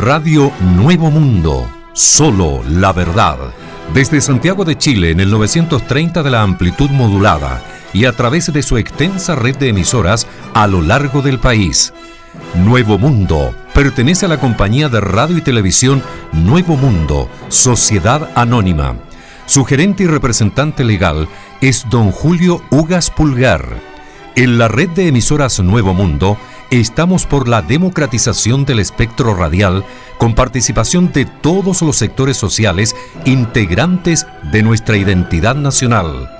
Radio Nuevo Mundo, solo la verdad. Desde Santiago de Chile en el 930 de la amplitud modulada y a través de su extensa red de emisoras a lo largo del país. Nuevo Mundo pertenece a la compañía de radio y televisión Nuevo Mundo, Sociedad Anónima. Su gerente y representante legal es don Julio Ugas Pulgar. En la red de emisoras Nuevo Mundo estamos por la democratización del espectro radial con participación de todos los sectores sociales integrantes de nuestra identidad nacional.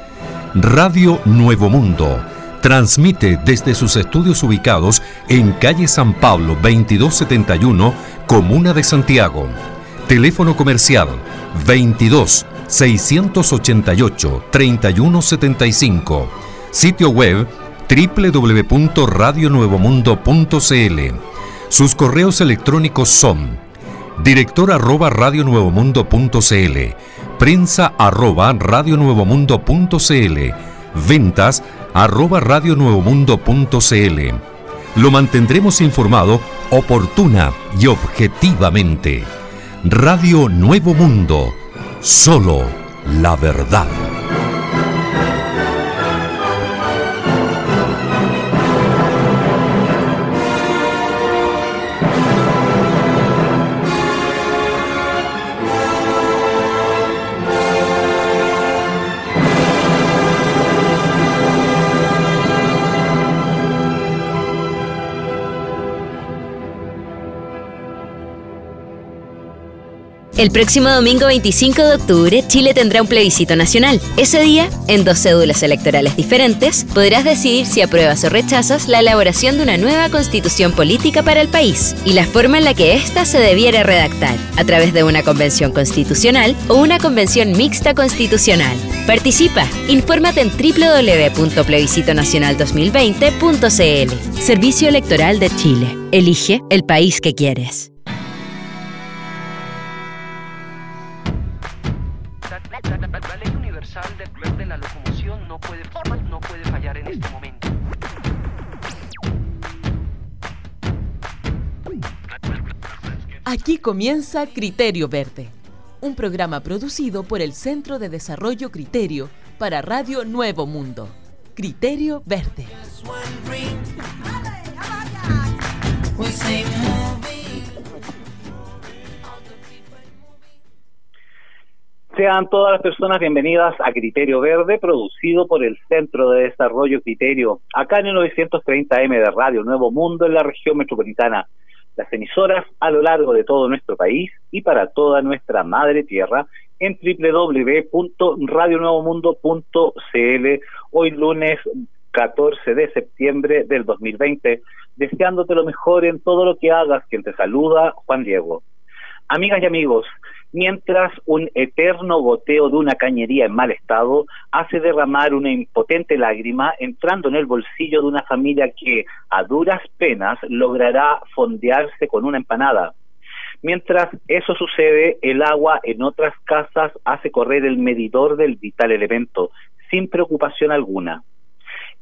Radio Nuevo Mundo transmite desde sus estudios ubicados en calle San Pablo 2271, Comuna de Santiago. Teléfono comercial 22 688 3175. Sitio web www.radionuevomundo.cl. Sus correos electrónicos son director arroba radionuevomundo.cl, prensa arroba radionuevomundo.cl, ventas arroba radionuevomundo.cl. Lo mantendremos informado oportuna y objetivamente. Radio Nuevo Mundo, solo la verdad. El próximo domingo 25 de octubre, Chile tendrá un plebiscito nacional. Ese día, en dos cédulas electorales diferentes, podrás decidir si apruebas o rechazas la elaboración de una nueva constitución política para el país y la forma en la que ésta se debiera redactar, a través de una convención constitucional o una convención mixta constitucional. Participa. Infórmate en www.plebiscitonacional2020.cl. Servicio Electoral de Chile. Elige el país que quieres. Aquí comienza Criterio Verde, un programa producido por el Centro de Desarrollo Criterio para Radio Nuevo Mundo. Criterio Verde. Sean todas las personas bienvenidas a Criterio Verde, producido por el Centro de Desarrollo Criterio, acá en el 930M de Radio Nuevo Mundo, en la región metropolitana las emisoras a lo largo de todo nuestro país y para toda nuestra madre tierra en www.radionuevomundo.cl hoy lunes 14 de septiembre del 2020, deseándote lo mejor en todo lo que hagas, quien te saluda, Juan Diego. Amigas y amigos, mientras un eterno goteo de una cañería en mal estado hace derramar una impotente lágrima entrando en el bolsillo de una familia que a duras penas logrará fondearse con una empanada. Mientras eso sucede, el agua en otras casas hace correr el medidor del vital elemento, sin preocupación alguna.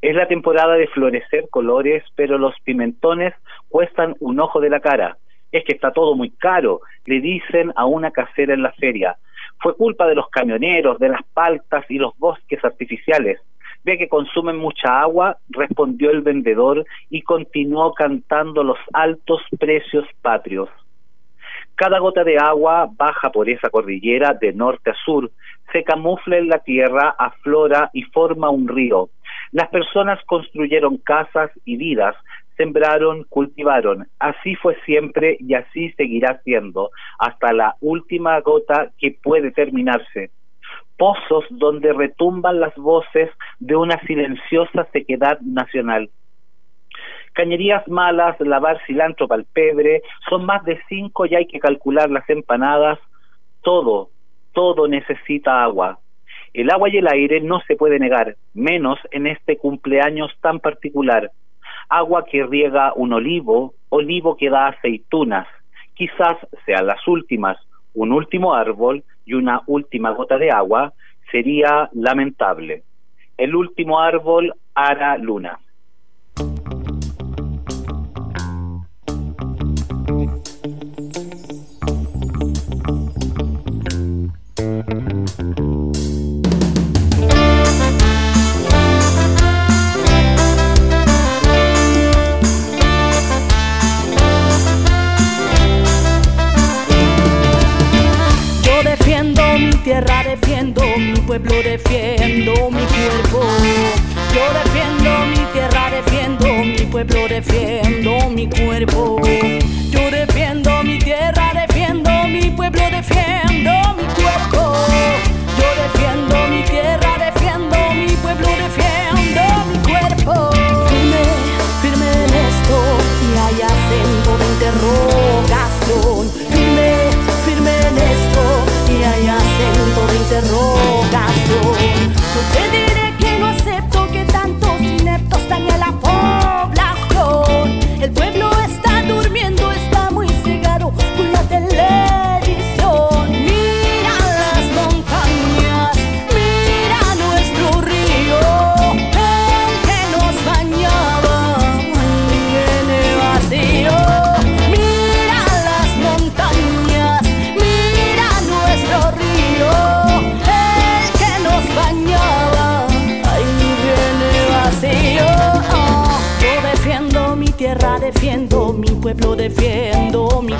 Es la temporada de florecer colores, pero los pimentones cuestan un ojo de la cara es que está todo muy caro, le dicen a una casera en la feria. Fue culpa de los camioneros, de las paltas y los bosques artificiales. Ve que consumen mucha agua, respondió el vendedor y continuó cantando los altos precios patrios. Cada gota de agua baja por esa cordillera de norte a sur, se camufla en la tierra, aflora y forma un río. Las personas construyeron casas y vidas, sembraron, cultivaron. Así fue siempre y así seguirá siendo hasta la última gota que puede terminarse. Pozos donde retumban las voces de una silenciosa sequedad nacional. Cañerías malas, lavar cilantro palpebre, son más de cinco y hay que calcular las empanadas. Todo, todo necesita agua. El agua y el aire no se puede negar, menos en este cumpleaños tan particular agua que riega un olivo, olivo que da aceitunas, quizás sean las últimas, un último árbol y una última gota de agua, sería lamentable. El último árbol hará luna. Pueblo defiendo mi cuerpo. Yo defiendo mi tierra, defiendo mi pueblo, defiendo mi cuerpo.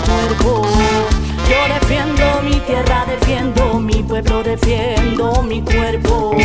Cuerpo. Yo defiendo mi tierra, defiendo mi pueblo, defiendo mi cuerpo.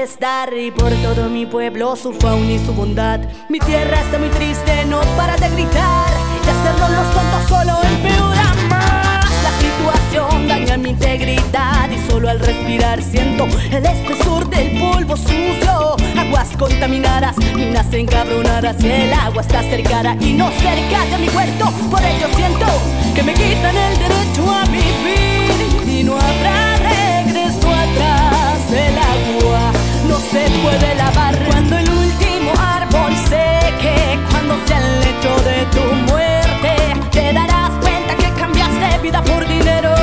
Protestar y por todo mi pueblo su fauna y su bondad. Mi tierra está muy triste, no para de gritar y hacerlo los tontos solo empeora más. La situación daña mi integridad y solo al respirar siento el espesor del polvo sucio. Aguas contaminadas, minas encabronadas y el agua está cercana y no cerca de mi huerto. Por ello siento que me quitan el derecho a vivir y no habrá regreso atrás. El se puede lavar cuando el último árbol seque, cuando sea el lecho de tu muerte, te darás cuenta que cambiaste vida por dinero.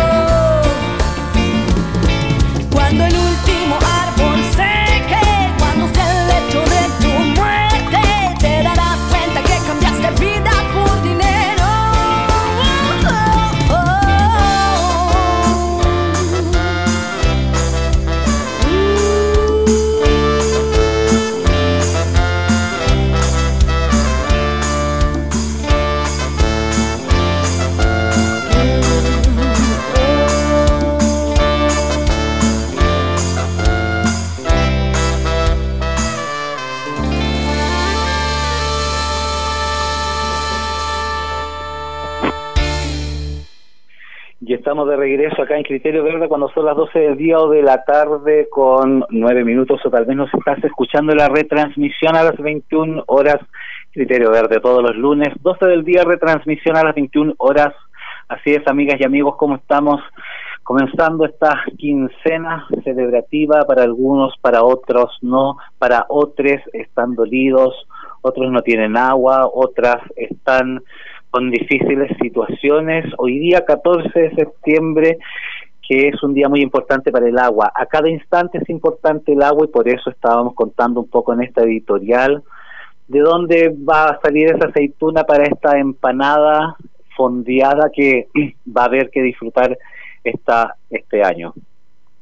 De regreso acá en Criterio Verde cuando son las 12 del día o de la tarde con 9 minutos o tal vez nos estás escuchando la retransmisión a las 21 horas Criterio Verde todos los lunes, 12 del día retransmisión a las 21 horas. Así es, amigas y amigos, ¿cómo estamos? Comenzando esta quincena celebrativa para algunos, para otros no, para otros están dolidos, otros no tienen agua, otras están con difíciles situaciones. Hoy día 14 de septiembre, que es un día muy importante para el agua. A cada instante es importante el agua y por eso estábamos contando un poco en esta editorial de dónde va a salir esa aceituna para esta empanada fondeada que va a haber que disfrutar esta, este año.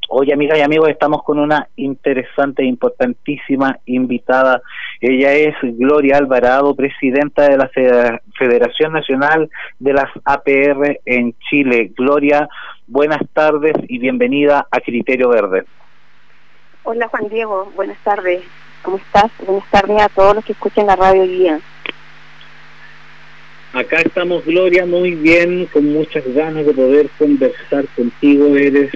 Hoy, amigas y amigos, estamos con una interesante e importantísima invitada. Ella es Gloria Alvarado, presidenta de la Federación Nacional de las APR en Chile. Gloria, buenas tardes y bienvenida a Criterio Verde. Hola Juan Diego, buenas tardes. ¿Cómo estás? Buenas tardes a todos los que escuchan la radio hoy día. Acá estamos, Gloria, muy bien, con muchas ganas de poder conversar contigo. Eres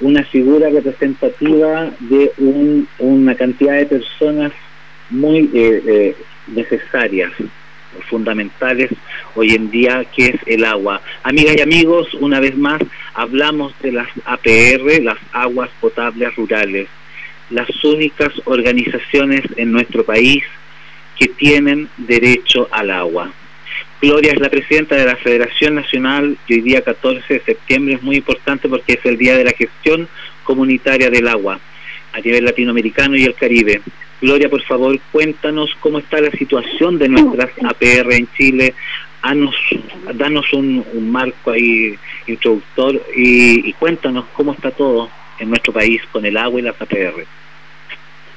una figura representativa de un, una cantidad de personas muy eh, eh, necesarias, fundamentales hoy en día, que es el agua. Amigas y amigos, una vez más hablamos de las APR, las aguas potables rurales, las únicas organizaciones en nuestro país que tienen derecho al agua. Gloria es la presidenta de la Federación Nacional y hoy día 14 de septiembre es muy importante porque es el día de la gestión comunitaria del agua a nivel latinoamericano y el Caribe. Gloria, por favor, cuéntanos cómo está la situación de nuestras APR en Chile. Danos, un, marco ahí introductor y, cuéntanos cómo está todo en nuestro país con el agua y las APR.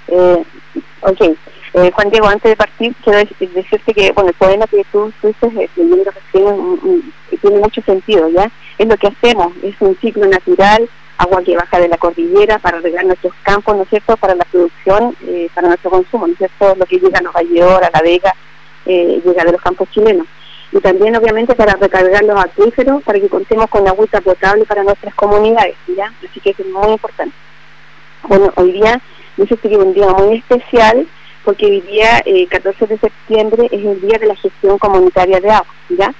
Eh, ok, eh, Juan Diego, antes de partir, quiero decirte que bueno, el poema que tú estuviste leyendo recién tiene mucho sentido, ¿ya? Es lo que hacemos, es un ciclo natural, agua que baja de la cordillera para regar nuestros campos, ¿no es cierto?, para la producción, eh, para nuestro consumo, ¿no es cierto?, lo que llega a York, a La Vega, eh, llega de los campos chilenos. Y también, obviamente, para recargar los acuíferos, para que contemos con agua potable para nuestras comunidades, ¿ya? Así que es muy importante. Bueno, hoy día, es un día muy especial, porque hoy día, 14 eh, de septiembre, es el día de la gestión comunitaria de agua, ¿ya?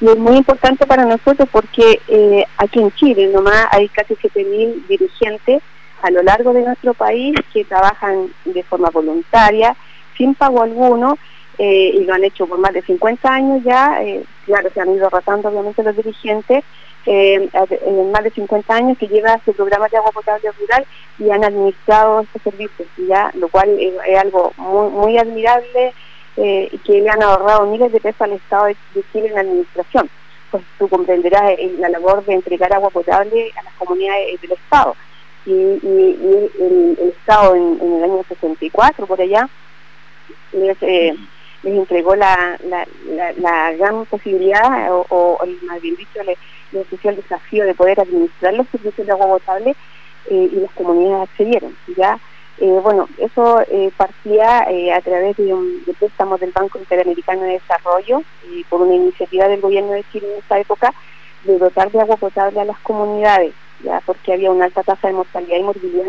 Y es muy importante para nosotros porque eh, aquí en Chile nomás hay casi 7.000 dirigentes a lo largo de nuestro país que trabajan de forma voluntaria, sin pago alguno, eh, y lo han hecho por más de 50 años ya, claro, se han ido rotando obviamente los dirigentes, eh, en más de 50 años que lleva su programa de agua potable rural y han administrado estos servicios, ya lo cual es, algo muy, admirable eh, que le han ahorrado miles de pesos al Estado de, Chile en la administración. Pues tú comprenderás eh, la labor de entregar agua potable a las comunidades del Estado. Y, el, Estado en, el año 64, por allá, les, les entregó la, la, gran posibilidad, o, o, más bien dicho, les le ofreció el desafío de poder administrar los servicios de agua potable eh, y las comunidades accedieron. Ya, eh, bueno, eso eh, partía a través de un de préstamo del Banco Interamericano de Desarrollo y por una iniciativa del gobierno de Chile en esa época de dotar de agua potable a las comunidades, ya porque había una alta tasa de mortalidad y morbilidad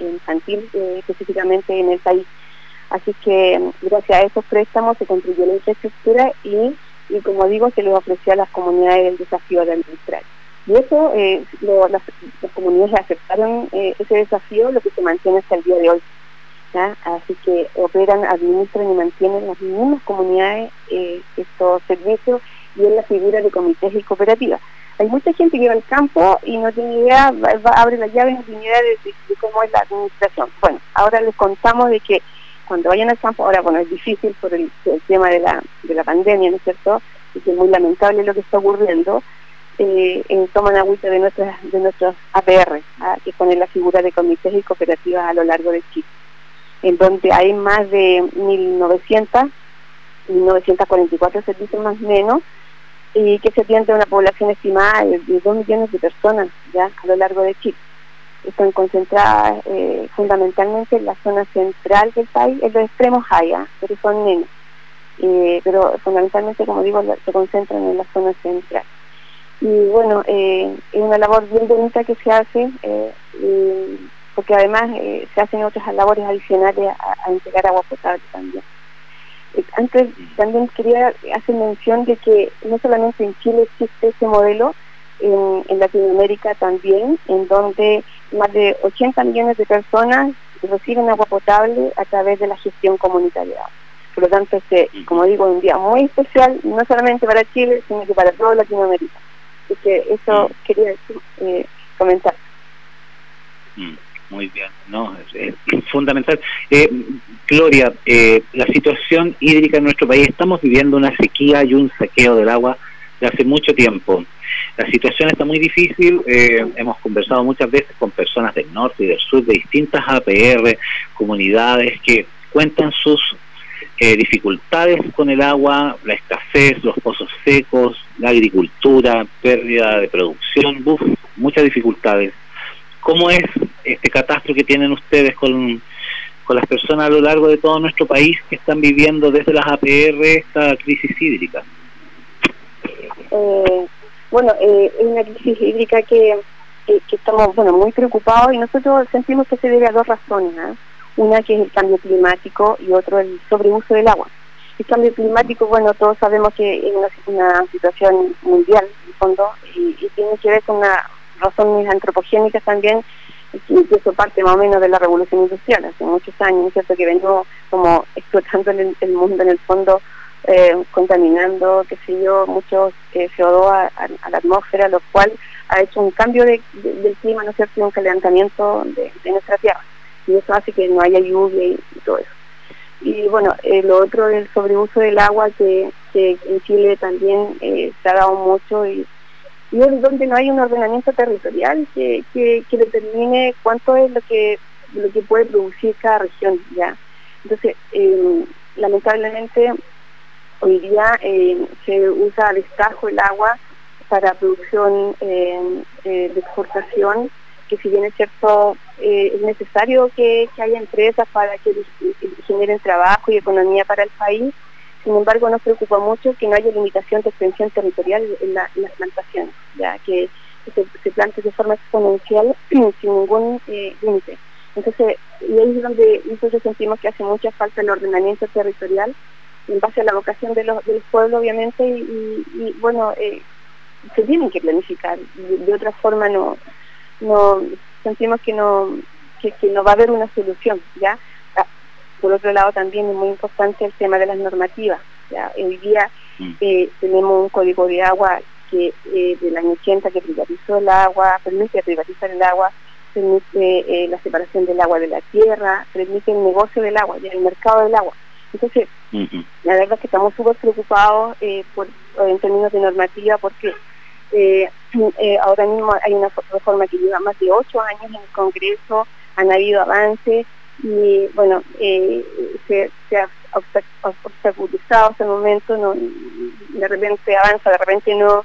infantil, específicamente en el país. Así que gracias a esos préstamos se construyó la infraestructura y y como digo, se les ofreció a las comunidades el desafío de administrar. Y eso, eh, las, comunidades aceptaron eh, ese desafío, lo que se mantiene hasta el día de hoy. Así que operan, administran y mantienen las mismas comunidades eh, estos servicios y en la figura de comités y cooperativas. Hay mucha gente que va al campo y no tiene idea, abre la llave y no tiene idea de, cómo es la administración. Bueno, ahora les contamos de que cuando vayan al campo, ahora bueno, es difícil por el, tema de la, de la pandemia, ¿no es cierto? Y que es muy lamentable lo que está ocurriendo, eh, toman agüita de nuestras de nuestros APR, ¿ah? que ponen la figura de comités y cooperativas a lo largo del Chile, en donde hay más de 1.900, 1.944 servicios más o menos, y que se atiende a una población estimada de, de 2 millones de personas ya a lo largo de Chile están concentradas eh, fundamentalmente en la zona central del país, en los extremos haya, pero son menos. Eh, pero fundamentalmente, como digo, se concentran en la zona central. Y bueno, eh, es una labor bien bonita que se hace, porque además se hacen otras labores adicionales a entregar agua potable también. Antes también quería hacer mención de que no solamente en Chile existe ese modelo, en, Latinoamérica también, en donde más de 80 millones de personas reciben agua potable a través de la gestión comunitaria. Por lo tanto, este, como digo, un día muy especial, no solamente para Chile, sino que para toda Latinoamérica. Así que eso quería eh, comentar. Mm, muy bien, no, es, fundamental. Eh, Gloria, eh, la situación hídrica en nuestro país, estamos viviendo una sequía y un saqueo del agua de hace mucho tiempo. La situación está muy difícil, eh, hemos conversado muchas veces con personas del norte y del sur de distintas APR, comunidades que cuentan sus eh, dificultades con el agua, la escasez, los pozos secos, la agricultura, pérdida de producción, uf, muchas dificultades. ¿Cómo es este catastro que tienen ustedes con, con las personas a lo largo de todo nuestro país que están viviendo desde las APR esta crisis hídrica? Eh, bueno, eh, es una crisis hídrica que, estamos bueno muy preocupados y nosotros sentimos que se debe a dos razones. ¿ah? Una que es el cambio climático y otro el sobreuso del agua. El cambio climático, bueno, todos sabemos que es una, situación mundial, en fondo, y, tiene que ver con una razones antropogénicas también, que eso parte más o menos de la revolución industrial, hace muchos años, ¿no es cierto?, que venimos como explotando el, el mundo en el fondo eh, contaminando, qué sé yo, mucho eh, CO2 a, la atmósfera, lo cual ha hecho un cambio de, del clima, ¿no es cierto?, un calentamiento de, nuestra tierra. Y eso hace que no haya lluvia y, todo eso. Y bueno, eh, lo otro es el sobreuso del agua, que, en Chile también se ha dado mucho y, y es donde no hay un ordenamiento territorial que, que, que determine cuánto es lo que lo que puede producir cada región ya entonces lamentablemente Hoy día eh, se usa a destajo el agua para producción eh, eh, de exportación, que si bien es cierto, es necesario que, haya empresas para que generen trabajo y economía para el país, sin embargo nos preocupa mucho que no haya limitación de extensión territorial en, las plantaciones, ya que se, se de forma exponencial sin ningún límite. Entonces, y ahí es donde nosotros sentimos que hace mucha falta el ordenamiento territorial en base a la vocación de los, del pueblo, obviamente, y, bueno, eh, se tienen que planificar. De, otra forma, no, no sentimos que no, que, no va a haber una solución, ¿ya? Ah, por otro lado, también es muy importante el tema de las normativas. ¿ya? Hoy día mm. eh, tenemos un código de agua que eh, del año 80 que privatizó el agua, permite privatizar el agua, permite la separación del agua de la tierra, permite el negocio del agua, y el mercado del agua. Entonces, la verdad es que estamos súper preocupados eh, por, en términos de normativa porque eh, eh, ahora mismo hay una reforma que lleva más de ocho años en el Congreso, han habido avances y bueno, se, ha obstaculizado hasta el momento, no, de repente avanza, de repente no,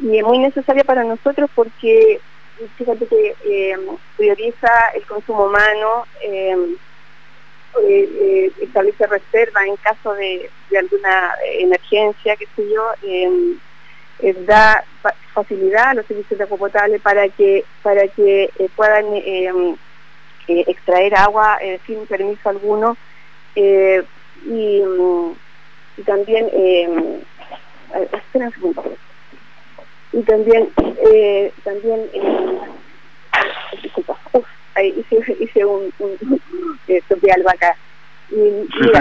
y es muy necesaria para nosotros porque fíjate que prioriza el consumo humano, eh, eh, establece reserva en caso de, alguna emergencia, qué sé yo, em, eh, da facilidad a los servicios de agua potable para que para que eh, puedan em, extraer agua sin permiso alguno y, y, también espera un y también también disculpa hice, hice un, un, eh, acá.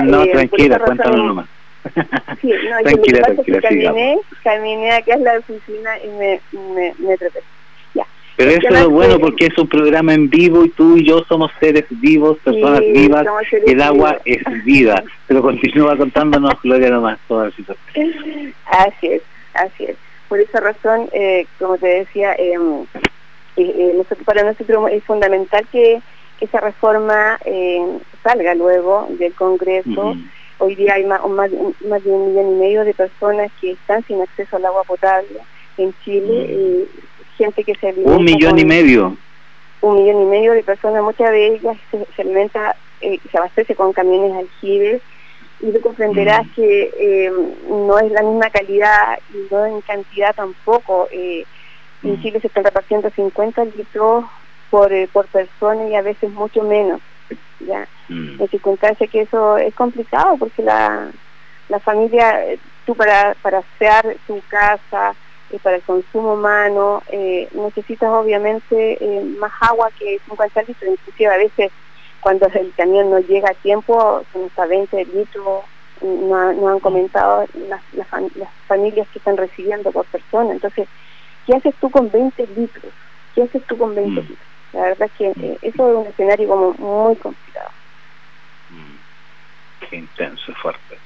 no, eh, tranquila, cuéntanos nomás. Sí, no, tranquila, tranquila, caminé, caminé acá en la oficina y me, me, me Ya. Pero eso es lo bueno porque es un programa en vivo y tú y yo somos seres vivos, personas vivas, el agua es vida. Pero continúa contándonos, Gloria, nomás toda la situación. Así es, así es. Por esa razón, eh, como te decía, eh, eh, para nosotros es fundamental que esa reforma eh, salga luego del Congreso. Hoy día hay más, más, de un millón y medio de personas que están sin acceso al agua potable en Chile, y gente que se alimenta... Un millón y medio. Un millón y medio de personas, muchas de ellas se, alimenta, eh, se abastece con camiones aljibes, y tú comprenderás que eh, no es la misma calidad y no en cantidad tampoco. Eh, en mm. Chile se están repartiendo 50 litros por, eh, por persona y a veces mucho menos. ¿ya? Mm. En circunstancias que eso es complicado porque la, la familia, eh, tú para, para hacer tu casa, y eh, para el consumo humano, necesitas obviamente más agua que 50 litros, inclusive a veces cuando el camión no llega a tiempo, son hasta 20 litros, no, no han comentado las, las, las familias que están recibiendo por persona. Entonces, ¿qué haces tú con 20 litros? ¿Qué haces tú con 20 mm. litros? La verdad es que eh, eso es un escenario como muy complicado. Mm. Qué intenso, fuerte.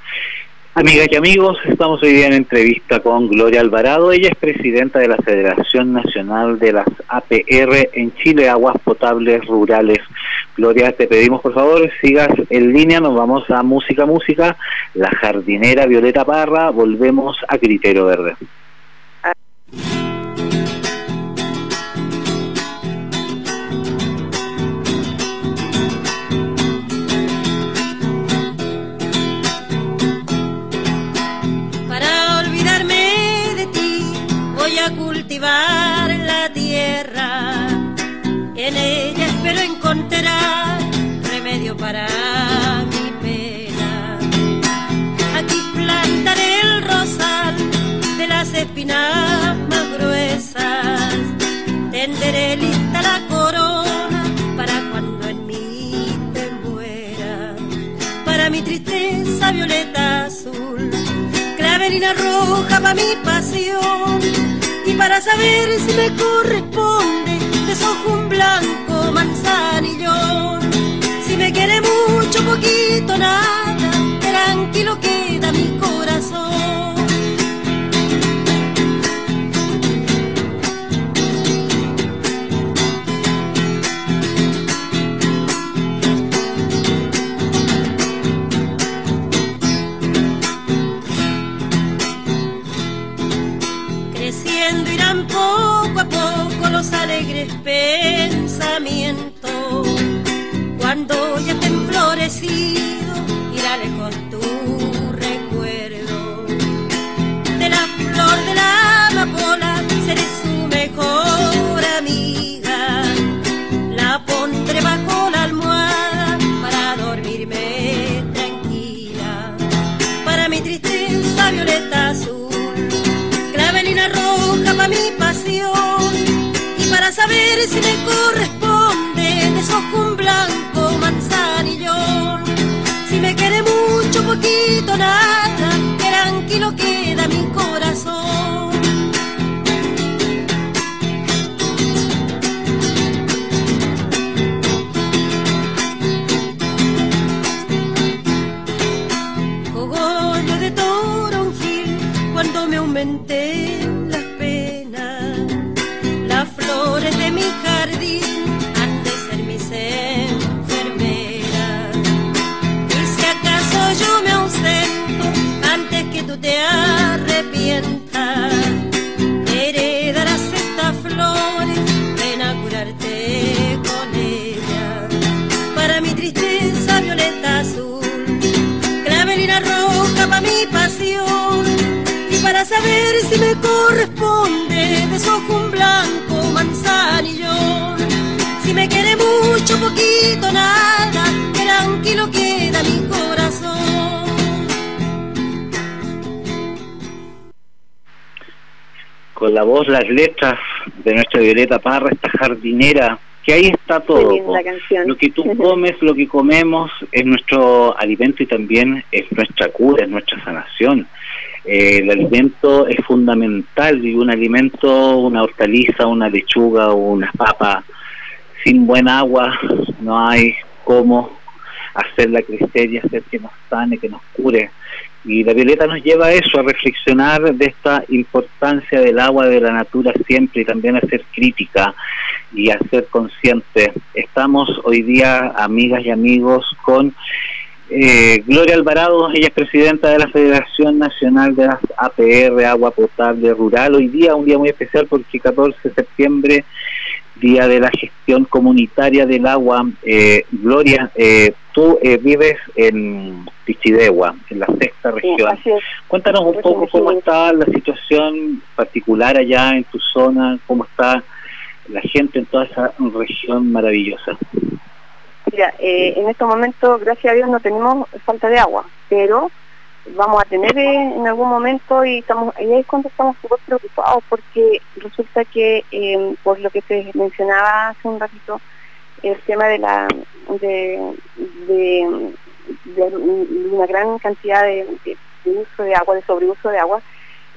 Amigas y amigos, estamos hoy día en entrevista con Gloria Alvarado. Ella es presidenta de la Federación Nacional de las APR en Chile, Aguas Potables Rurales. Gloria, te pedimos por favor, sigas en línea, nos vamos a Música Música, La Jardinera Violeta Parra, volvemos a Criterio Verde. La tierra, en ella espero encontrar remedio para mi pena. Aquí plantaré el rosal de las espinas más gruesas, tenderé lista la corona para cuando en mí te muera, para mi tristeza violeta azul clavelina roja para mi pasión y para saber si me corresponde desojo un blanco manzanillón. Si me quiere mucho, poquito, nada, tranquilo queda Con la voz, las letras de nuestra Violeta Parra, esta jardinera, que ahí está todo. Lo que tú comes, lo que comemos, es nuestro alimento y también es nuestra cura, es nuestra sanación. Eh, el alimento es fundamental y un alimento, una hortaliza, una lechuga o una papa, sin buen agua no hay cómo hacerla crecer y hacer que nos sane, que nos cure. Y la Violeta nos lleva a eso, a reflexionar de esta importancia del agua de la natura siempre y también a ser crítica y a ser consciente. Estamos hoy día, amigas y amigos, con eh, Gloria Alvarado, ella es presidenta de la Federación Nacional de las APR, Agua Potable Rural. Hoy día, un día muy especial porque 14 de septiembre, Día de la Gestión Comunitaria del Agua. Eh, Gloria, eh, tú vives en Pichidegua, en la sexta región. Cuéntanos un poco cómo está la situación particular allá en tu zona, cómo está la gente en toda esa región maravillosa. Mira, eh, en estos momentos, gracias a Dios, no tenemos falta de agua, pero vamos a tener en algún momento y estamos ahí es cuando estamos súper preocupados porque resulta que, eh, por lo que se mencionaba hace un ratito, el tema de la de, una gran cantidad de, uso de agua, de sobreuso de agua,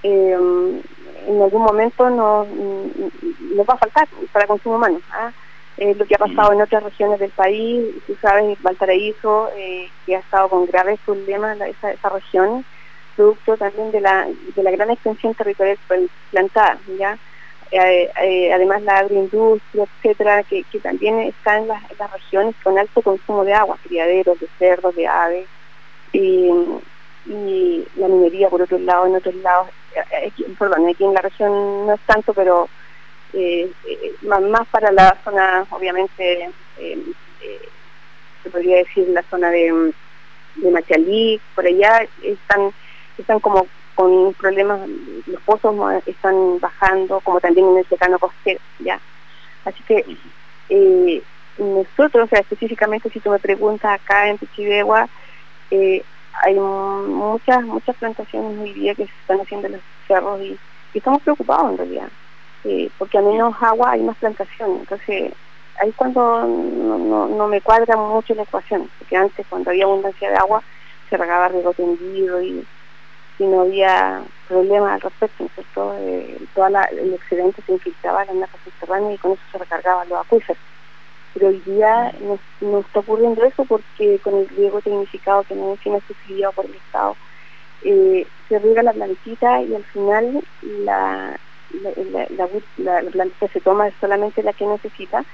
en algún momento nos, nos va a faltar para consumo humano. ¿ah? Eh, lo que ha pasado en otras regiones del país, tú sabes, Valparaíso, eh, que ha estado con graves problemas esa, esa región, producto también de la, de la gran extensión territorial plantada, ¿ya? Eh, eh, además la agroindustria, etcétera, que, que también está en las, regiones con alto consumo de agua, criaderos de cerdos, de aves, y, y la minería por otro lado, en otros lados, perdón, aquí en la región no es tanto, pero eh, eh, más, para la zona, obviamente, eh, se podría decir la zona de, de Machalí, por allá están, están como con problemas, los pozos están bajando, como también en el secano costero, ¿ya? Así que nosotros, o sea, específicamente si tú me preguntas acá en Pichidegua, hay muchas muchas plantaciones hoy día que se están haciendo en los cerros y estamos preocupados en realidad. Eh, porque a menos agua hay más plantación. Entonces, ahí es cuando no, no, me cuadra mucho la ecuación, porque antes cuando había abundancia de agua se regaba riego tendido y, no había problemas al respecto, ¿no? Eh, toda el excedente se infiltraba en las napas subterráneas y con eso se recargaban los acuíferos. Pero hoy día no, está ocurriendo eso porque con el riego tecnificado que no tiene subsidiado por el Estado, eh, se riega la plantita y al final la, la, plantita se toma solamente la que necesita,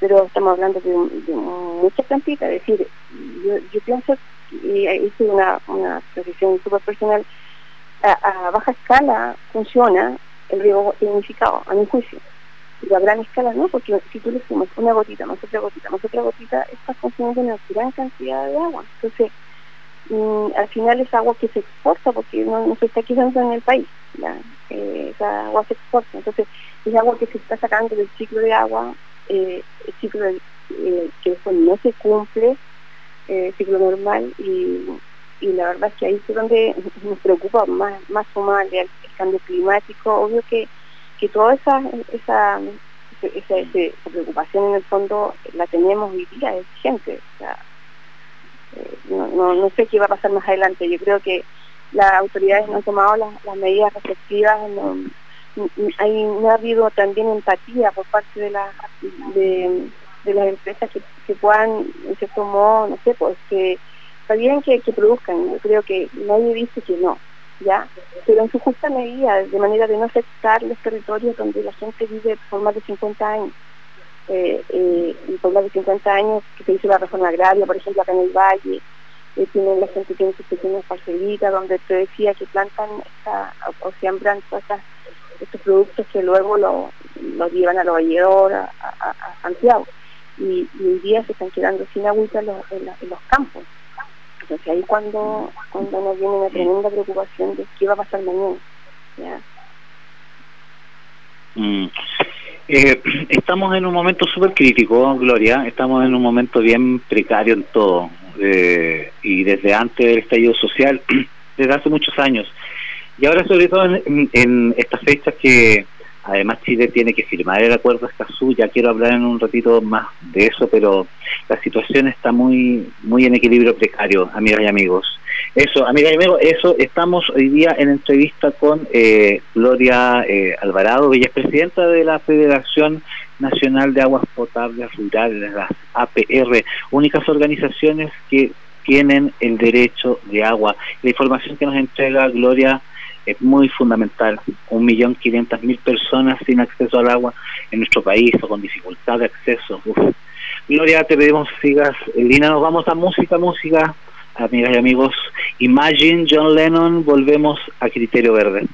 pero estamos hablando de, mucha plantita, es decir, yo, pienso, y hice una, una precisión súper personal, a, baja escala funciona el riego tecnificado, a mi juicio. Pero a gran escala no, porque si tú le sumas una gotita, más otra gotita, más otra gotita, estás consumiendo una gran cantidad de agua. Entonces, mm, al final es agua que se exporta porque no, se está quedando en el país. Eh, esa agua se exporta. Entonces, es agua que se está sacando del ciclo de agua, eh, el ciclo eh, que después no se cumple, el ciclo normal, y y la verdad es que ahí es donde nos preocupa más, más Somalia, el, cambio climático, obvio que, que toda esa, esa, esa, preocupación en el fondo la tenemos hoy día, es gente, o sea, eh, no, no, sé qué va a pasar más adelante, yo creo que las autoridades no han tomado las, medidas respectivas, no, hay, no ha habido también empatía por parte de, la, de, las empresas que, que puedan, cierto modo, no sé, pues que está bien que, produzcan, yo creo que nadie dice que no, ¿ya? Pero en su justa medida, de manera de no afectar los territorios donde la gente vive por más de 50 años. Eh, eh, por más de 50 años que se hizo la reforma agraria, por ejemplo, acá en el Valle, eh, tienen, la gente tiene sus pequeñas parcelitas donde te decía que plantan o siembran todos estos productos que luego los llevan a los valledores, a, Santiago. Y, hoy día se están quedando sin agüita en los campos. Entonces ahí cuando, cuando nos viene una tremenda preocupación de qué va a pasar mañana. Mm. Eh, estamos en un momento súper crítico, Gloria, estamos en un momento bien precario en todo, eh, y desde antes del estallido social, desde hace muchos años, y ahora sobre todo en, en estas fechas que Además, Chile tiene que firmar el acuerdo Escazú. Ya quiero hablar en un ratito más de eso, pero la situación está muy muy en equilibrio precario, amigas y amigos. Eso, amigas y amigos, eso estamos hoy día en entrevista con eh, Gloria eh, Alvarado, ella es presidenta de la Federación Nacional de Aguas Potables Rurales, las APR, únicas organizaciones que tienen el derecho de agua. La información que nos entrega Gloria es muy fundamental. Un millón quinientas mil personas sin acceso al agua en nuestro país o con dificultad de acceso. Gloria, te pedimos sigas. Lina, nos vamos a música, música, amigas y amigos. Imagine John Lennon, volvemos a Criterio Verde.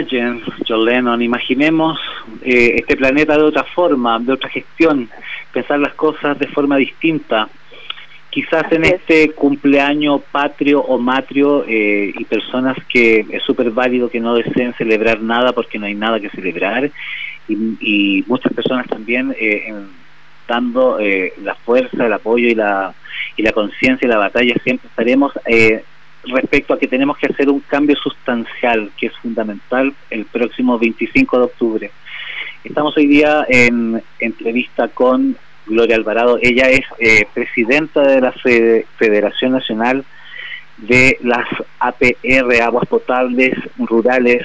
Imagine, John Lennon, imaginemos eh, este planeta de otra forma, de otra gestión, pensar las cosas de forma distinta. Quizás en este cumpleaños patrio o matrio eh, y personas que es súper válido que no deseen celebrar nada porque no hay nada que celebrar y, muchas personas también eh, dando la fuerza, el apoyo y la, y la conciencia y la batalla siempre estaremos respecto a que tenemos que hacer un cambio sustancial que es fundamental el próximo 25 de octubre. Estamos hoy día en entrevista con Gloria Alvarado. Ella es eh, presidenta de la Federación Nacional de las APR, Aguas Potables Rurales.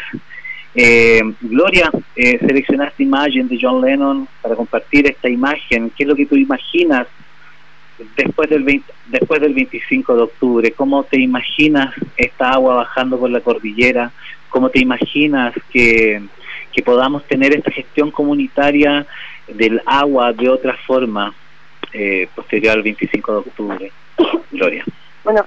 Eh, Gloria, eh, seleccionaste imagen de John Lennon para compartir esta imagen. ¿Qué es lo que tú imaginas después del después del 25 de octubre, ¿cómo te imaginas esta agua bajando por la cordillera? ¿Cómo te imaginas que, que podamos tener esta gestión comunitaria del agua de otra forma eh, posterior al 25 de octubre? Gloria. Bueno,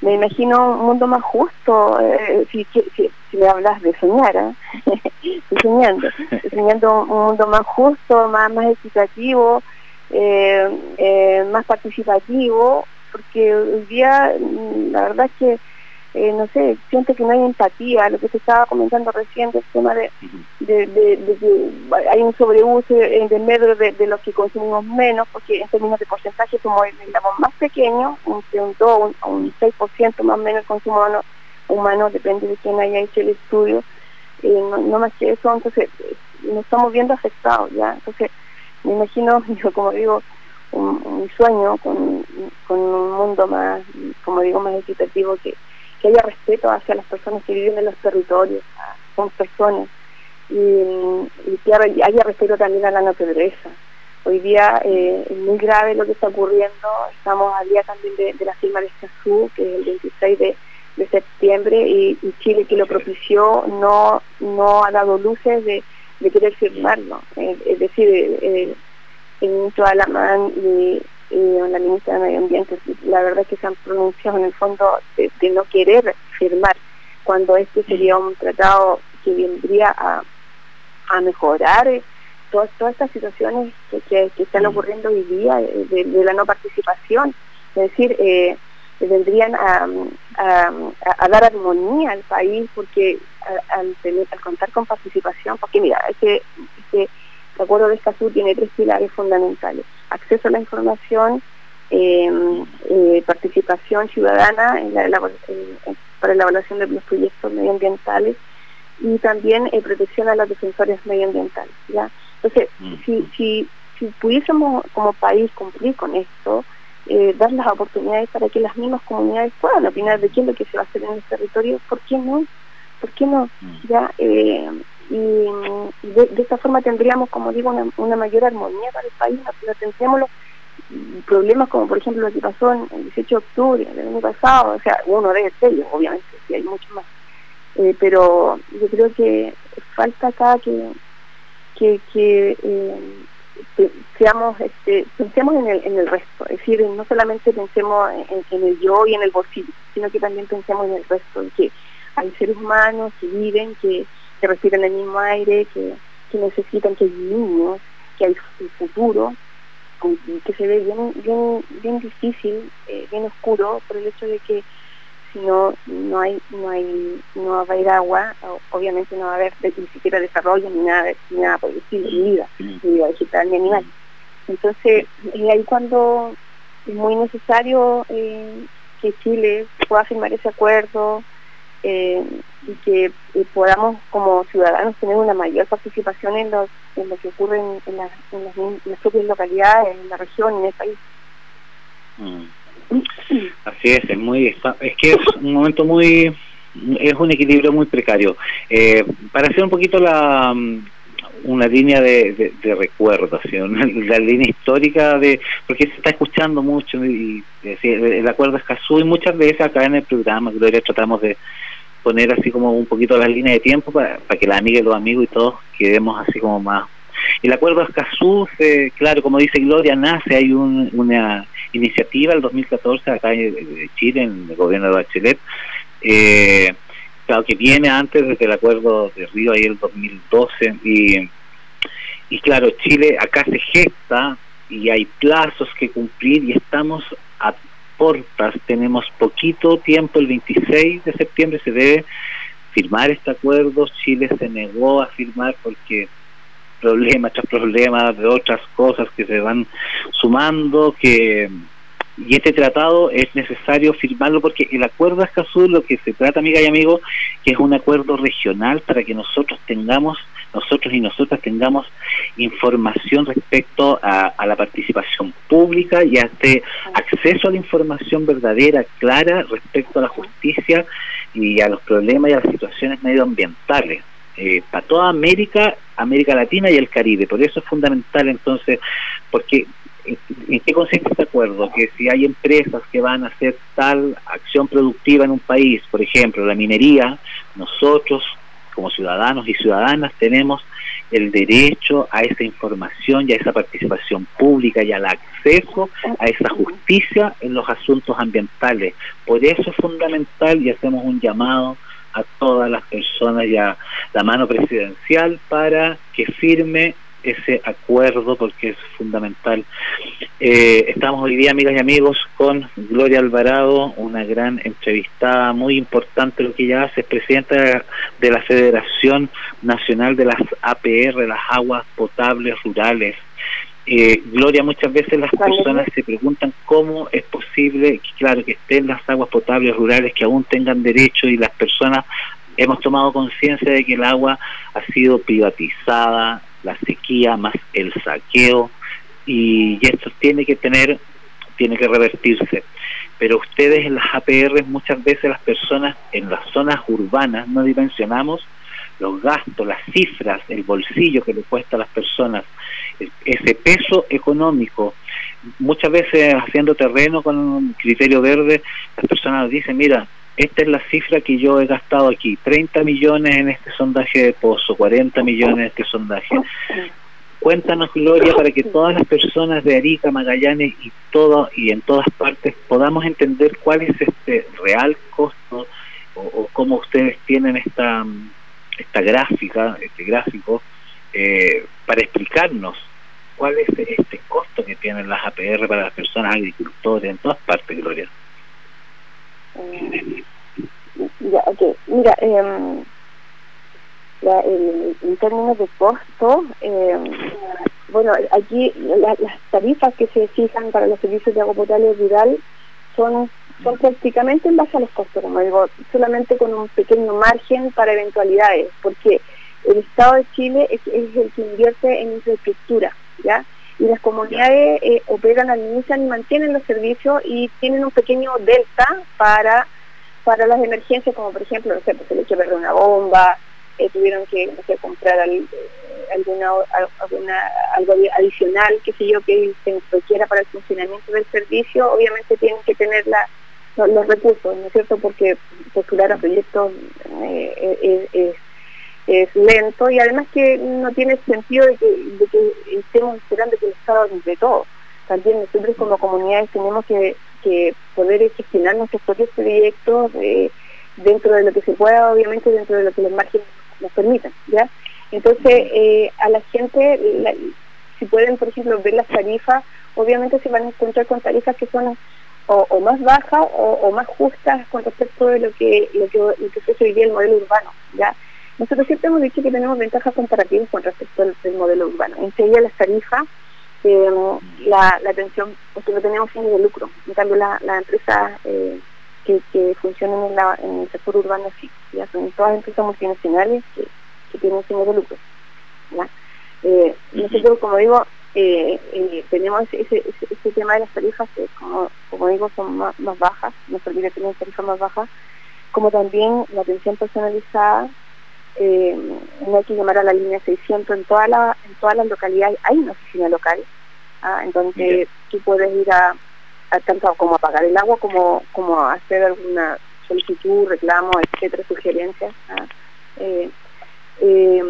me imagino un mundo más justo, eh, si, si, me hablas de soñar, ¿eh? soñando, soñando un mundo más justo, más, más equitativo, eh, eh, más participativo, porque hoy día mm, la verdad es que, eh, no sé, siento que no hay empatía, lo que se estaba comentando recién del tema de, de, que hay un sobreuso en medio de, de, los que consumimos menos, porque en términos de porcentaje somos el más pequeño, entre un 2 a un 6% más o menos el consumo humano, depende de quién haya hecho el estudio, no, no, más que eso, entonces nos estamos viendo afectados ya, entonces me imagino, como digo, un, sueño con, un mundo más, como digo, más equitativo, que, haya respeto hacia las personas que viven en los territorios, son personas, y, que haya respeto también a la naturaleza. Hoy día eh, es muy grave lo que está ocurriendo, estamos al día también de, la firma de Escazú, que es el 26 de, septiembre, y, Chile que lo propició no, no ha dado luces de de querer firmarlo. Eh, es decir, eh, el ministro Alamán y, la ministra de Medio Ambiente, la verdad es que se han pronunciado en el fondo de, no querer firmar, cuando este sería un tratado que vendría a, a mejorar eh, todas, todas estas situaciones que, que, están ocurriendo hoy día de, la no participación. Es decir, eh, vendrían a, a, dar armonía al país porque al, al, contar con participación, porque mira, ese, ese acuerdo de Escazú tiene tres pilares fundamentales. Acceso a la información, em, eh, participación ciudadana en la, para la evaluación de los proyectos medioambientales y también eh, protección a los defensores medioambientales. ¿ya? Entonces, mm. si, si, si pudiésemos como país cumplir con esto, eh, dar las oportunidades para que las mismas comunidades puedan opinar de qué es lo que se va a hacer en el territorio, ¿por qué no? ¿Por qué no? Mm. Ya, eh, y de, esta forma tendríamos, como digo, una, mayor armonía para el país, no, tendríamos los problemas como por ejemplo lo que pasó en el 18 de octubre del año pasado, o sea, uno de ellos, obviamente, y hay muchos más. Eh, pero yo creo que falta acá que, que, que seamos, este, pensemos en el, en el resto, es decir, no solamente pensemos en, el yo y en el bolsillo, sino que también pensemos en el resto, que hay seres humanos que viven, que, que respiran el mismo aire, que, necesitan, que hay niños, que hay un futuro, que se ve bien, bien, bien difícil, eh, bien oscuro, por el hecho de que si no no hay no hay no va a haber agua obviamente no va a haber ni siquiera desarrollo ni nada ni nada por ni vida ni vida vegetal ni animal entonces es ahí cuando es muy necesario eh, que Chile pueda firmar ese acuerdo eh, y que podamos como ciudadanos tener una mayor participación en lo, en lo que ocurre en, las, las, propias localidades, en la región, en el país. Mm. Así es, es muy es que es un momento muy es un equilibrio muy precario. Eh, para hacer un poquito la mm, una línea de, de, recuerdo, la línea histórica de porque se está escuchando mucho y, el acuerdo Escazú y muchas veces acá en el programa Gloria tratamos de poner así como un poquito la línea de tiempo para, para que la amiga y los amigos y todos quedemos así como más el acuerdo Escazú, claro, como dice Gloria, nace, hay una iniciativa el 2014 acá en Chile, en el gobierno de Bachelet, eh, claro que viene antes desde el acuerdo de Río, ahí el 2012, y, y claro, Chile acá se gesta y hay plazos que cumplir y estamos a portas, tenemos poquito tiempo, el 26 de septiembre se debe firmar este acuerdo, Chile se negó a firmar porque problemas tras problemas de otras cosas que se van sumando, que y este tratado es necesario firmarlo porque el acuerdo Escazú lo que se trata, amiga y amigo, que es un acuerdo regional para que nosotros tengamos, nosotros y nosotras tengamos información respecto a, la participación pública y a este acceso a la información verdadera, clara respecto a la justicia y a los problemas y a las situaciones medioambientales. Eh, para toda América, América Latina y el Caribe. Por eso es fundamental entonces, porque ¿En qué consiste este acuerdo? Que si hay empresas que van a hacer tal acción productiva en un país, por ejemplo, la minería, nosotros como ciudadanos y ciudadanas tenemos el derecho a esa información y a esa participación pública y al acceso a esa justicia en los asuntos ambientales. Por eso es fundamental y hacemos un llamado a todas las personas y a la mano presidencial para que firme ese acuerdo porque es fundamental. Eh, estamos hoy día, amigas y amigos, con Gloria Alvarado, una gran entrevistada, muy importante lo que ella hace, es presidenta de la Federación Nacional de las APR, las Aguas Potables Rurales. Eh, Gloria, muchas veces las personas se preguntan cómo es posible, claro, que estén las aguas potables rurales, que aún tengan derecho y las personas hemos tomado conciencia de que el agua ha sido privatizada, la sequía más el saqueo y, esto tiene que tener tiene que revertirse. Pero ustedes en las APR muchas veces las personas en las zonas urbanas no dimensionamos los gastos, las cifras, el bolsillo que le cuesta a las personas, ese peso económico. Muchas veces haciendo terreno con un criterio verde, las personas dicen, mira, esta es la cifra que yo he gastado aquí, 30 millones en este sondaje de pozo, 40 millones en este sondaje. Cuéntanos, Gloria, para que todas las personas de Arica, Magallanes y todo y en todas partes podamos entender cuál es este real costo o, cómo ustedes tienen esta esta gráfica, este gráfico, eh, para explicarnos cuál es este costo que tienen las APR para las personas agricultores en todas partes, Gloria. Eh, ya, okay. Mira, eh, en términos de costo, eh, bueno, aquí las tarifas que se fijan para los servicios de agua potable rural son, son prácticamente en base a los costos, como digo, solamente con un pequeño margen para eventualidades, porque el Estado de Chile es, es el que invierte en infraestructura, ¿ya? y las comunidades eh, operan, administran y mantienen los servicios y tienen un pequeño delta para para las emergencias, como por ejemplo, no sé, pues se le echó perder una bomba, eh, tuvieron que no sé, comprar eh, alguna, alguna, algo adicional, qué sé yo, que se requiera para el funcionamiento del servicio, obviamente tienen que tener la, los, recursos, ¿no es cierto? Porque postular a proyectos es es lento y además que no tiene sentido de que, estemos esperando que el Estado de todo. También nosotros como comunidades tenemos que, que poder gestionar nuestros propios proyectos eh, dentro de lo que se pueda, obviamente dentro de lo que los márgenes nos permitan. ¿ya? Entonces, eh, a la gente si pueden, por ejemplo, ver las tarifas, obviamente se van a encontrar con tarifas que son o, más bajas o, más justas con respecto de lo que lo que, lo que ofrece hoy día el modelo urbano. ya Nosotros siempre hemos dicho que tenemos ventajas comparativas con respecto al, modelo urbano. Entre ellas las tarifas, eh, la, la atención, porque no tenemos fines de lucro. En cambio, las la empresas eh, que, que funcionan en, la, en el sector urbano sí, ya son todas empresas multinacionales que, que tienen fines de lucro. ¿ya? Eh, nosotros, como digo, eh, eh, tenemos ese, ese, tema de las tarifas que, como, como digo, son más, bajas, nos permite tener tarifas más bajas, como también la atención personalizada, eh, no hay que llamar a la línea 600 en, toda la, en todas las localidades, hay una oficina local, ¿ah? en donde tú puedes ir a, tanto como a pagar el agua como, como a hacer alguna solicitud, reclamo, etcétera, sugerencias. ¿ah? Eh, eh,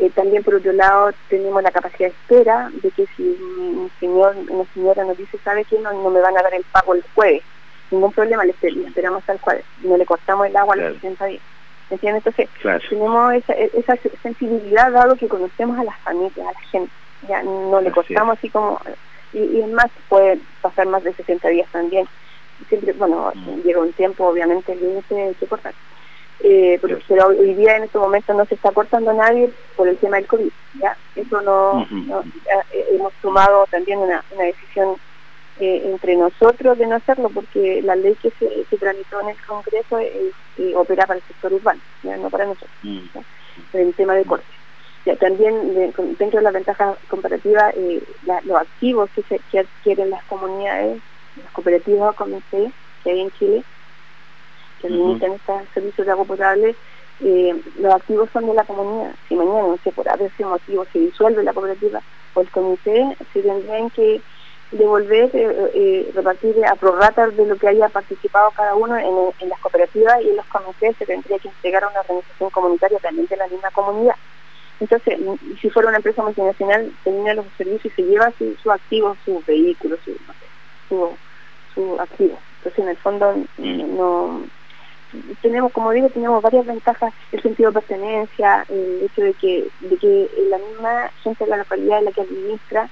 eh, también por otro lado tenemos la capacidad de espera de que si un señor, una señora nos dice, ¿sabe que no, no me van a dar el pago el jueves? Ningún problema, le, esperamos al jueves, no le cortamos el agua a los 60 días. ¿Entiendes? Entonces, tenemos esa, esa sensibilidad dado que conocemos a las familias, a la gente. Ya no le cortamos así como... Y, y es más, puede pasar más de 60 días también. Siempre, bueno, mm. llega un tiempo, obviamente, el límite hay que cortar eh, pero, hoy día en este momento no se está cortando a nadie por el tema del COVID. ¿ya? Eso no, eh, hemos tomado también una, una decisión eh, entre nosotros de no hacerlo porque la ley que se, se tramitó en el Congreso es, opera para el sector urbano, ¿ya? no para nosotros, mm. el tema de corte. Ya, también dentro de la ventaja comparativa, eh, los activos que, se, que adquieren las comunidades, las cooperativas como que hay en Chile, que administran estos servicios de agua potable, eh, los activos son de la comunidad. Si mañana, no sé, por ese motivo se disuelve la cooperativa o el comité, se tendrían que devolver, eh, eh, repartir a prorrata de lo que haya participado cada uno en, las cooperativas y en los comités se tendría que entregar a una organización comunitaria también de la misma comunidad. Entonces, si fuera una empresa multinacional, termina los servicios y se lleva sus su activos, sus vehículos, su, no su, activos. Entonces, en el fondo, no tenemos, como digo, tenemos varias ventajas, el sentido de pertenencia, el hecho de que, de que la misma gente de la localidad en la que administra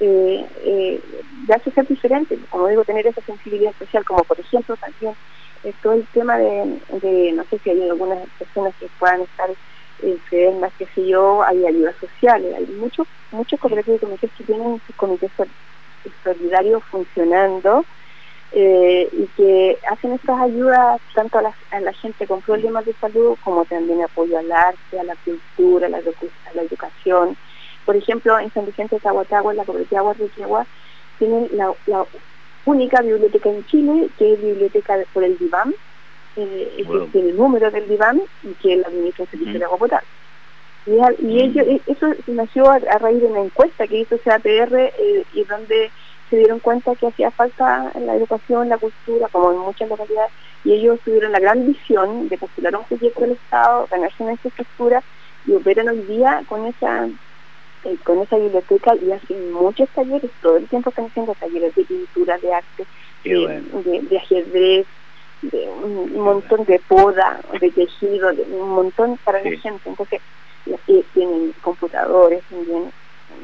eh, eh, hace ser diferente, como digo, tener esa sensibilidad especial, como por ejemplo también eh, todo el tema de, no sé si hay algunas personas que puedan estar enfermas, qué sé yo, hay ayudas sociales, hay muchos muchos cooperativos y comités que tienen sus comités solidarios funcionando, eh, y que hacen estas ayudas tanto a la, gente con problemas de salud como también apoyo al arte, a la cultura, a la, la educación. Por ejemplo, en San Vicente de Tahuatagua, en la cooperativa Guarriquegua, tienen la, única biblioteca en Chile, que es biblioteca por el DIVAM, eh, que tiene el número del DIVAM y que la administra el servicio de agua potable. Y, ello, eso nació a, raíz de una encuesta que hizo CAPR eh, y donde se dieron cuenta que hacía falta la educación, la cultura, como en muchas localidades, y ellos tuvieron la gran visión de postular un proyecto del Estado, ganarse una infraestructura y operan hoy día con esa eh, con esa biblioteca y hacen muchos talleres, todo el tiempo están haciendo talleres de pintura, de arte, de, ajedrez, de un, montón de poda, de tejido, de un montón para la gente. Entonces, eh, tienen computadores también.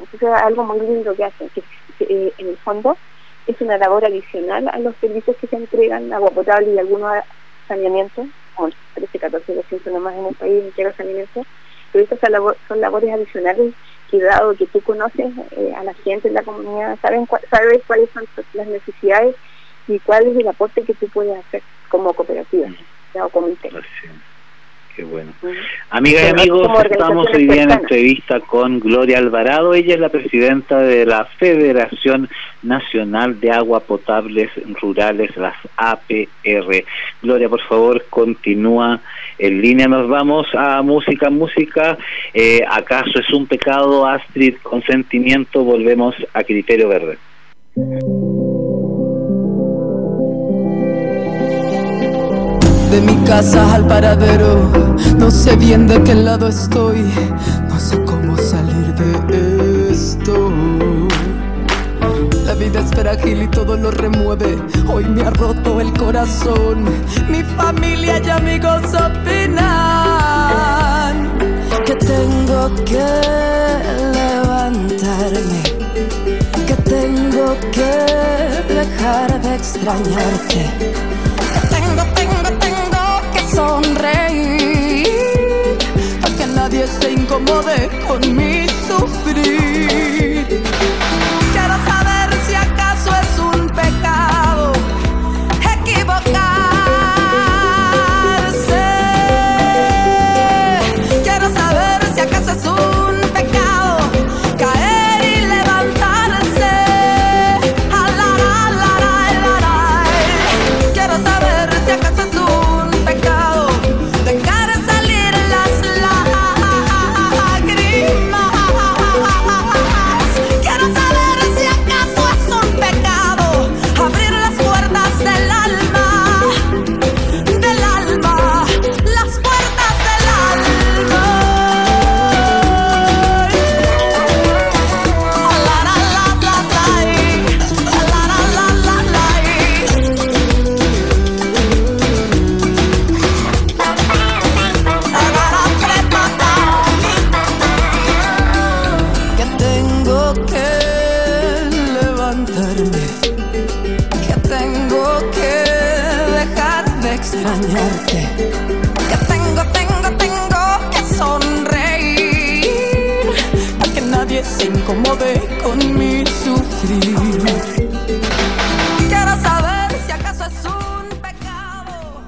Entonces, algo muy lindo que hacen, que eh, en el fondo es una labor adicional a los servicios que se entregan, agua potable y algunos saneamientos, como 13, 14, 200 nomás en el país entero saneamiento, pero estas son, labores adicionales que dado que tú conoces eh, a la gente en la comunidad, saben sabes cuáles son las necesidades y cuál es el aporte que tú puedes hacer como cooperativa o comité. Qué bueno. Amigas y amigos, estamos hoy día en entrevista con Gloria Alvarado. Ella es la presidenta de la Federación Nacional de Agua Potables Rurales, las APR. Gloria, por favor, continúa en línea. Nos vamos a música, música. Eh, ¿Acaso es un pecado, Astrid, consentimiento? Volvemos a Criterio Verde. De mi casa al paradero. No sé bien de qué lado estoy, no sé cómo salir de esto. La vida es frágil y todo lo remueve. Hoy me ha roto el corazón. Mi familia y amigos opinan que tengo que levantar levantarme, que tengo que dejar de extrañarte, sonreír, para que nadie se incomode con mi sufrir. Se incomode con mi sufrir. Quiero saber si acaso es un pecado.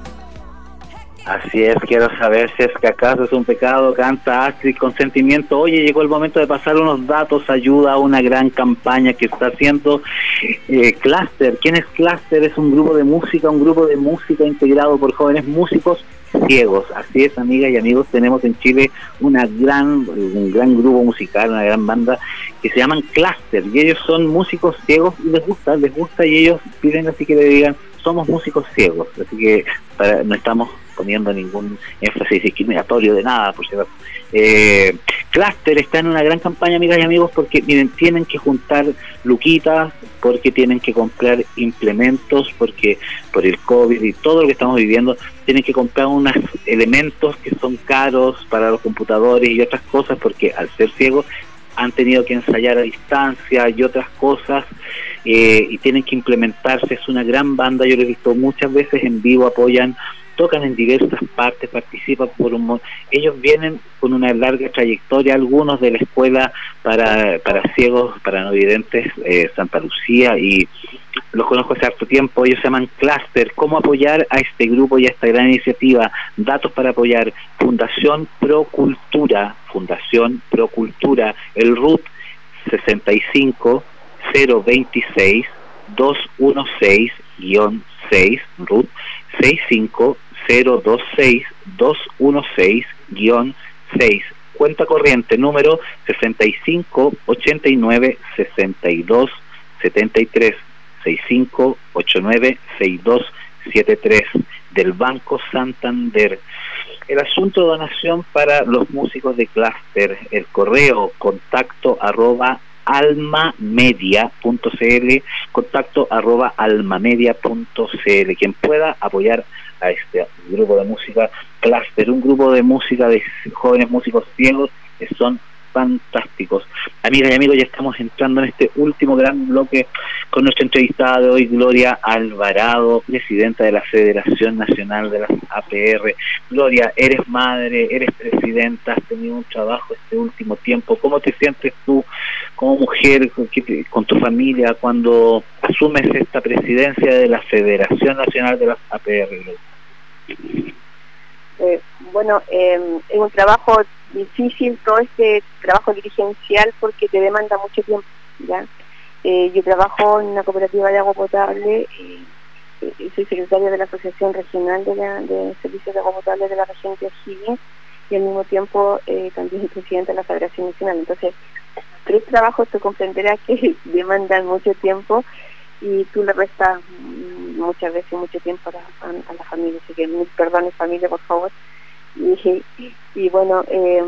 Así es, quiero saber si es que acaso es un pecado, canta Astrid con sentimiento. Oye, llegó el momento de pasar unos datos, ayuda a una gran campaña que está haciendo eh, Cluster. ¿Quién es Cluster? Es un grupo de música, un grupo de música integrado por jóvenes músicos ciegos. Así es, amigas y amigos, tenemos en Chile una gran, un gran grupo musical, una gran banda que se llaman Cluster y ellos son músicos ciegos y les gusta, les gusta y ellos piden así que le digan somos músicos ciegos, así que para- no estamos poniendo ningún énfasis discriminatorio de nada, por cierto. Eh, Cluster está en una gran campaña, amigas y amigos, porque miren, tienen que juntar luquitas, porque tienen que comprar implementos, porque por el COVID y todo lo que estamos viviendo, tienen que comprar unos elementos que son caros para los computadores y otras cosas, porque al ser ciegos han tenido que ensayar a distancia y otras cosas eh, y tienen que implementarse. Es una gran banda, yo lo he visto muchas veces en vivo, apoyan, tocan en diversas partes, participan por un... Ellos vienen con una larga trayectoria, algunos de la escuela para, para ciegos, para no videntes, eh, Santa Lucía y los conozco hace harto tiempo, ellos se llaman Cluster. ¿Cómo apoyar a este grupo y a esta gran iniciativa? Datos para apoyar. Fundación Pro Cultura, Fundación Pro Cultura, el RUT 65 026 216-6 RUT 65 026 216-6 cuenta corriente número 65 89 62 73 65 89 62 73 del Banco Santander. El asunto de donación para los músicos de clúster, el correo contacto arroba almamedia.cl, contacto arroba almamedia.cl, quien pueda apoyar a este grupo de música clúster, un grupo de música de jóvenes músicos ciegos que son fantásticos. Amigas y amigos, ya estamos entrando en este último gran bloque con nuestra entrevistada de hoy, Gloria Alvarado, presidenta de la Federación Nacional de las APR. Gloria, eres madre, eres presidenta, has tenido un trabajo este último tiempo. ¿Cómo te sientes tú como mujer con, tu familia cuando asumes esta presidencia de la Federación Nacional de las APR? Eh, bueno, eh, es un trabajo difícil todo este trabajo dirigencial porque te demanda mucho tiempo, ¿ya? Eh, yo trabajo en una cooperativa de agua potable, eh, eh, soy secretaria de la Asociación Regional de, la, de Servicios de Agua Potable de la región de O'Higgins y al mismo tiempo también presidenta de la Federación Nacional. Entonces, tres trabajos tú comprenderás que demandan mucho tiempo y tú le restas mm, muchas veces mucho tiempo a la, familia, así que mil perdones familia, por favor. Y, bueno, eh,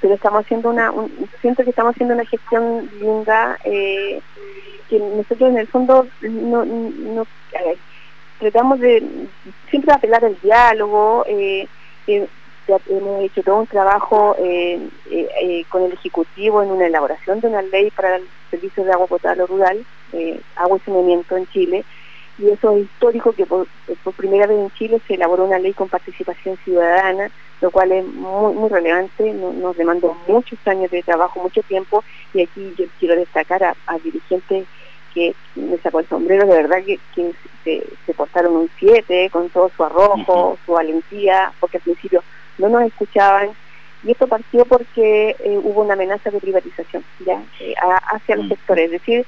pero estamos haciendo una, un- siento que estamos haciendo una gestión linda, eh, que nosotros en el fondo no, tratamos de siempre apelar al diálogo, eh, eh, hemos hecho todo un trabajo con el Ejecutivo en una elaboración de una ley para el servicio de agua potable rural, agua y saneamiento en Chile, y eso es histórico que por, primera vez en Chile se elaboró una ley con participación ciudadana, lo cual es muy, muy relevante, nos demandó muchos años de trabajo, mucho tiempo, y aquí yo quiero destacar a, dirigentes que me sacó el sombrero, de verdad que, se, se portaron un 7 con todo su arrojo, su valentía, porque al principio no nos escuchaban y esto partió porque eh, hubo una amenaza de privatización ya eh, hacia los sectores, es decir,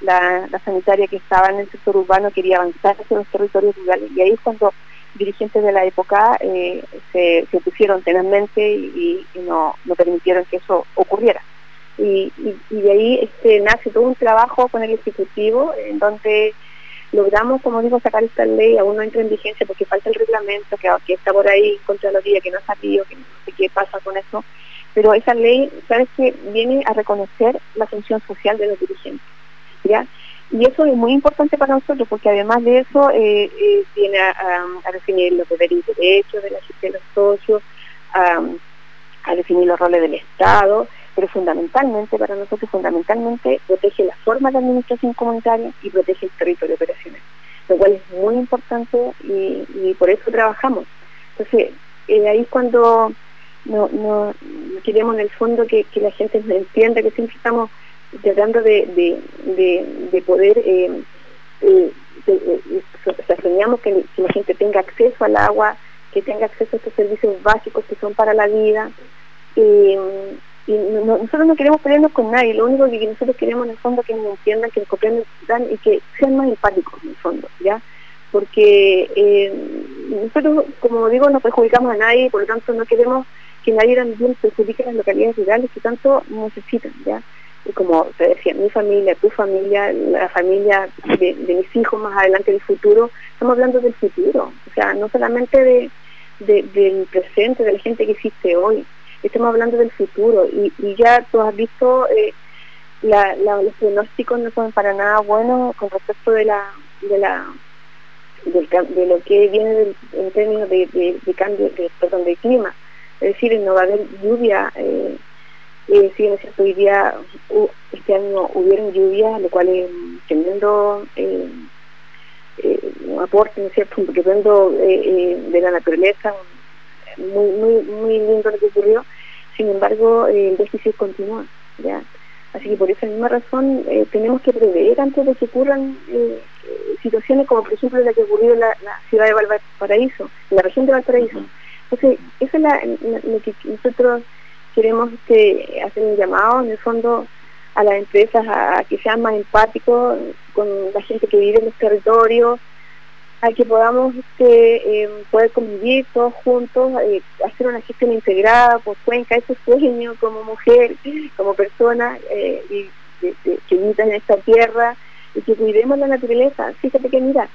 la, sanitaria que estaba en el sector urbano quería avanzar hacia los territorios rurales. Y ahí es cuando dirigentes de la época eh, se, opusieron tenazmente y, no, no, permitieron que eso ocurriera. Y, de ahí este, nace todo un trabajo con el Ejecutivo en donde logramos, como digo, sacar esta ley, aún no entra en vigencia porque falta el reglamento que, que está por ahí contra los días, que no ha salido, que no sé qué pasa con eso, pero esa ley, ¿sabes que Viene a reconocer la función social de los dirigentes, Y eso es muy importante para nosotros porque además de eso eh, eh, viene a, definir los deberes y derechos de, la, de los socios, a definir los roles del Estado, pero fundamentalmente, para nosotros fundamentalmente, protege la forma de administración comunitaria y protege el territorio operacional, lo cual es muy importante y, por eso trabajamos. Entonces, eh, ahí es cuando no, queremos en el fondo que, la gente entienda que siempre estamos tratando de, de, poder, eh, eh, soñamos que, la gente tenga acceso al agua, que tenga acceso a estos servicios básicos que son para la vida. Eh, y nosotros no queremos pelearnos con nadie, lo único que nosotros queremos en el fondo es que nos entiendan, que nos comprendan y que sean más empáticos en el fondo, ¿ya? Porque eh, nosotros, como digo, no perjudicamos a nadie, por lo tanto no queremos que nadie también perjudique las localidades rurales que tanto necesitan, ¿ya? Como te decía, mi familia, tu familia, la familia de, mis hijos más adelante del futuro, estamos hablando del futuro, o sea, no solamente de, del presente, de la gente que existe hoy, estamos hablando del futuro. Y, ya tú has visto eh, los pronósticos no son para nada buenos con respecto de la de la de lo que viene en términos de, cambio de perdón de clima. Es decir no va a haber lluvia eh, eh, si cierto hoy día este año hubieron lluvias lo cual es tremendo eh, un aporte ¿no es cierto? un tremendo de la naturaleza muy, muy, muy lindo lo que ocurrió, sin embargo eh, el déficit continúa. ¿ya? Así que por esa misma razón eh, tenemos que prever antes de que ocurran eh, situaciones como por ejemplo la que ocurrió en la, ciudad de Valparaíso, en la región de Valparaíso. Entonces, eso es lo que nosotros queremos este, hacer un llamado en el fondo a las empresas a que sean más empáticos con la gente que vive en los territorios, a que podamos este, eh, poder convivir todos juntos, eh, hacer una gestión integrada por Cuenca, ese sueño como mujer, como persona eh, y, que vivimos en esta tierra y que cuidemos la naturaleza. Fíjate que mira,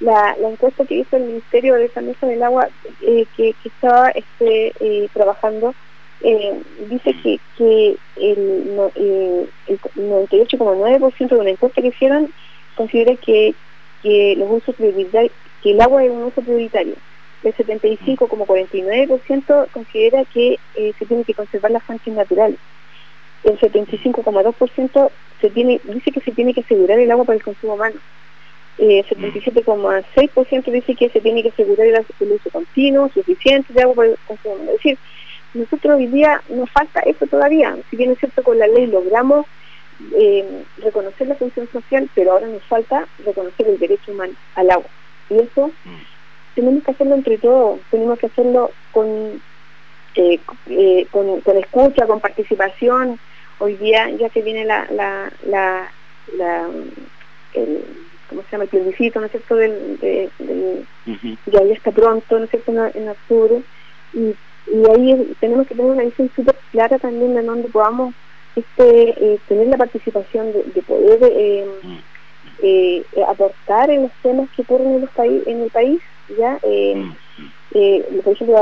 la, encuesta que hizo el Ministerio de Mesa del Agua que, estaba este, trabajando dice que, el, el 98,9% de una encuesta que hicieron considera que que los usos que el agua es un uso prioritario. El 75,49% considera que eh, se tiene que conservar las fuentes naturales. El 75,2% se tiene, dice que se tiene que asegurar el agua para el consumo humano. Eh, el 77,6% dice que se tiene que asegurar el, uso continuo, suficiente de agua para el consumo humano. Decir, nosotros hoy día nos falta eso todavía. Si bien es cierto con la ley logramos eh, reconocer la función social, pero ahora nos falta reconocer el derecho humano al agua. Y eso mm. tenemos que hacerlo entre todos, tenemos que hacerlo con, eh, eh, con, con, escucha, con participación. Hoy día, ya que viene la, la, la, la el, ¿cómo se llama? El plebiscito, ¿no es cierto? Del, Ya, está pronto, ¿no es cierto? En, octubre. Y, y ahí tenemos que tener una visión súper clara también de donde podamos este, eh, tener la participación de, poder eh, mm. eh, aportar en los temas que ocurren en, los en el país, ¿ya? Mm. por, ejemplo,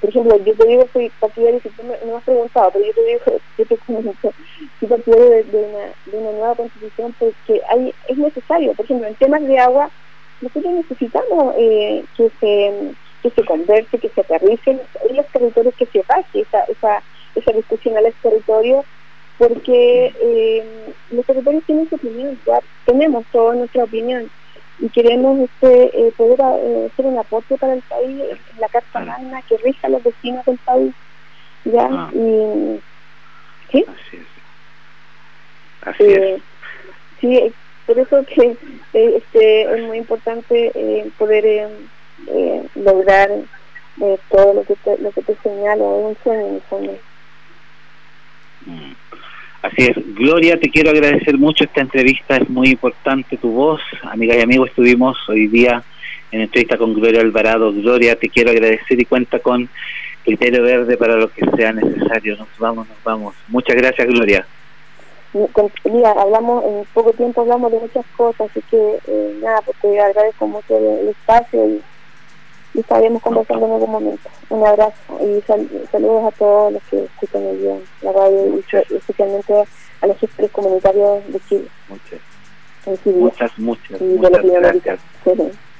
por ejemplo, yo te digo, soy partidario, si tú me, me, has preguntado, pero yo te digo, yo te comento, soy partidario de, una, de una nueva constitución porque hay, es necesario, por ejemplo, en temas de agua, nosotros necesitamos que se que se converse, que se aterricen en los territorios, que se baje esa, esa, esa discusión a los territorios, porque eh, los territorios tienen su opinión, ya tenemos toda nuestra opinión y queremos este, eh, poder eh, hacer un aporte para el país en la Carta Magna que rija a los vecinos del país. ¿ya? Ah. Y, ¿sí? Así es. Así es. Sí, por eso que este, es muy importante poder eh, lograr eh, todo lo que te, lo que te señalo, es un sueño en el fondo. Mm. Así es. Gloria, te quiero agradecer mucho esta entrevista, es muy importante tu voz. Amigas y amigos, estuvimos hoy día en entrevista con Gloria Alvarado. Gloria, te quiero agradecer y cuenta con criterio verde para lo que sea necesario. Nos vamos, nos vamos. Muchas gracias, Gloria. Mira, hablamos, en poco tiempo hablamos de muchas cosas, así que eh, nada, te agradezco mucho el, el espacio y, y estaremos conversando en algún momento. Un abrazo y sal- saludos a todos los que escuchan el día, la radio y especialmente a los gestores comunitarios de Chile, Muchas, muchas, muchas, muchas gracias.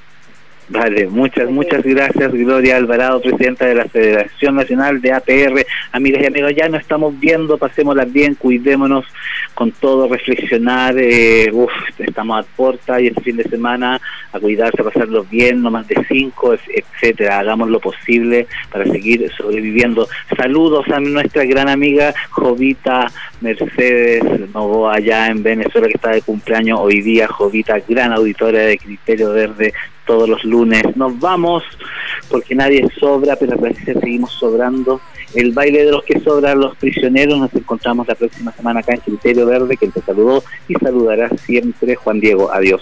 Vale, muchas, muchas gracias, Gloria Alvarado, presidenta de la Federación Nacional de APR. Amigas y amigos, ya nos estamos viendo, pasémoslas bien, cuidémonos con todo, reflexionar. Eh, uf, estamos a puerta y el fin de semana a cuidarse, a pasarlo bien, no más de cinco, et- etcétera. Hagamos lo posible para seguir sobreviviendo. Saludos a nuestra gran amiga Jovita Mercedes Novoa, allá en Venezuela, que está de cumpleaños hoy día. Jovita, gran auditora de Criterio Verde todos los lunes. Nos vamos porque nadie sobra, pero a veces seguimos sobrando. El baile de los que sobran los prisioneros. Nos encontramos la próxima semana acá en Criterio Verde, que te saludó y saludará siempre Juan Diego. Adiós.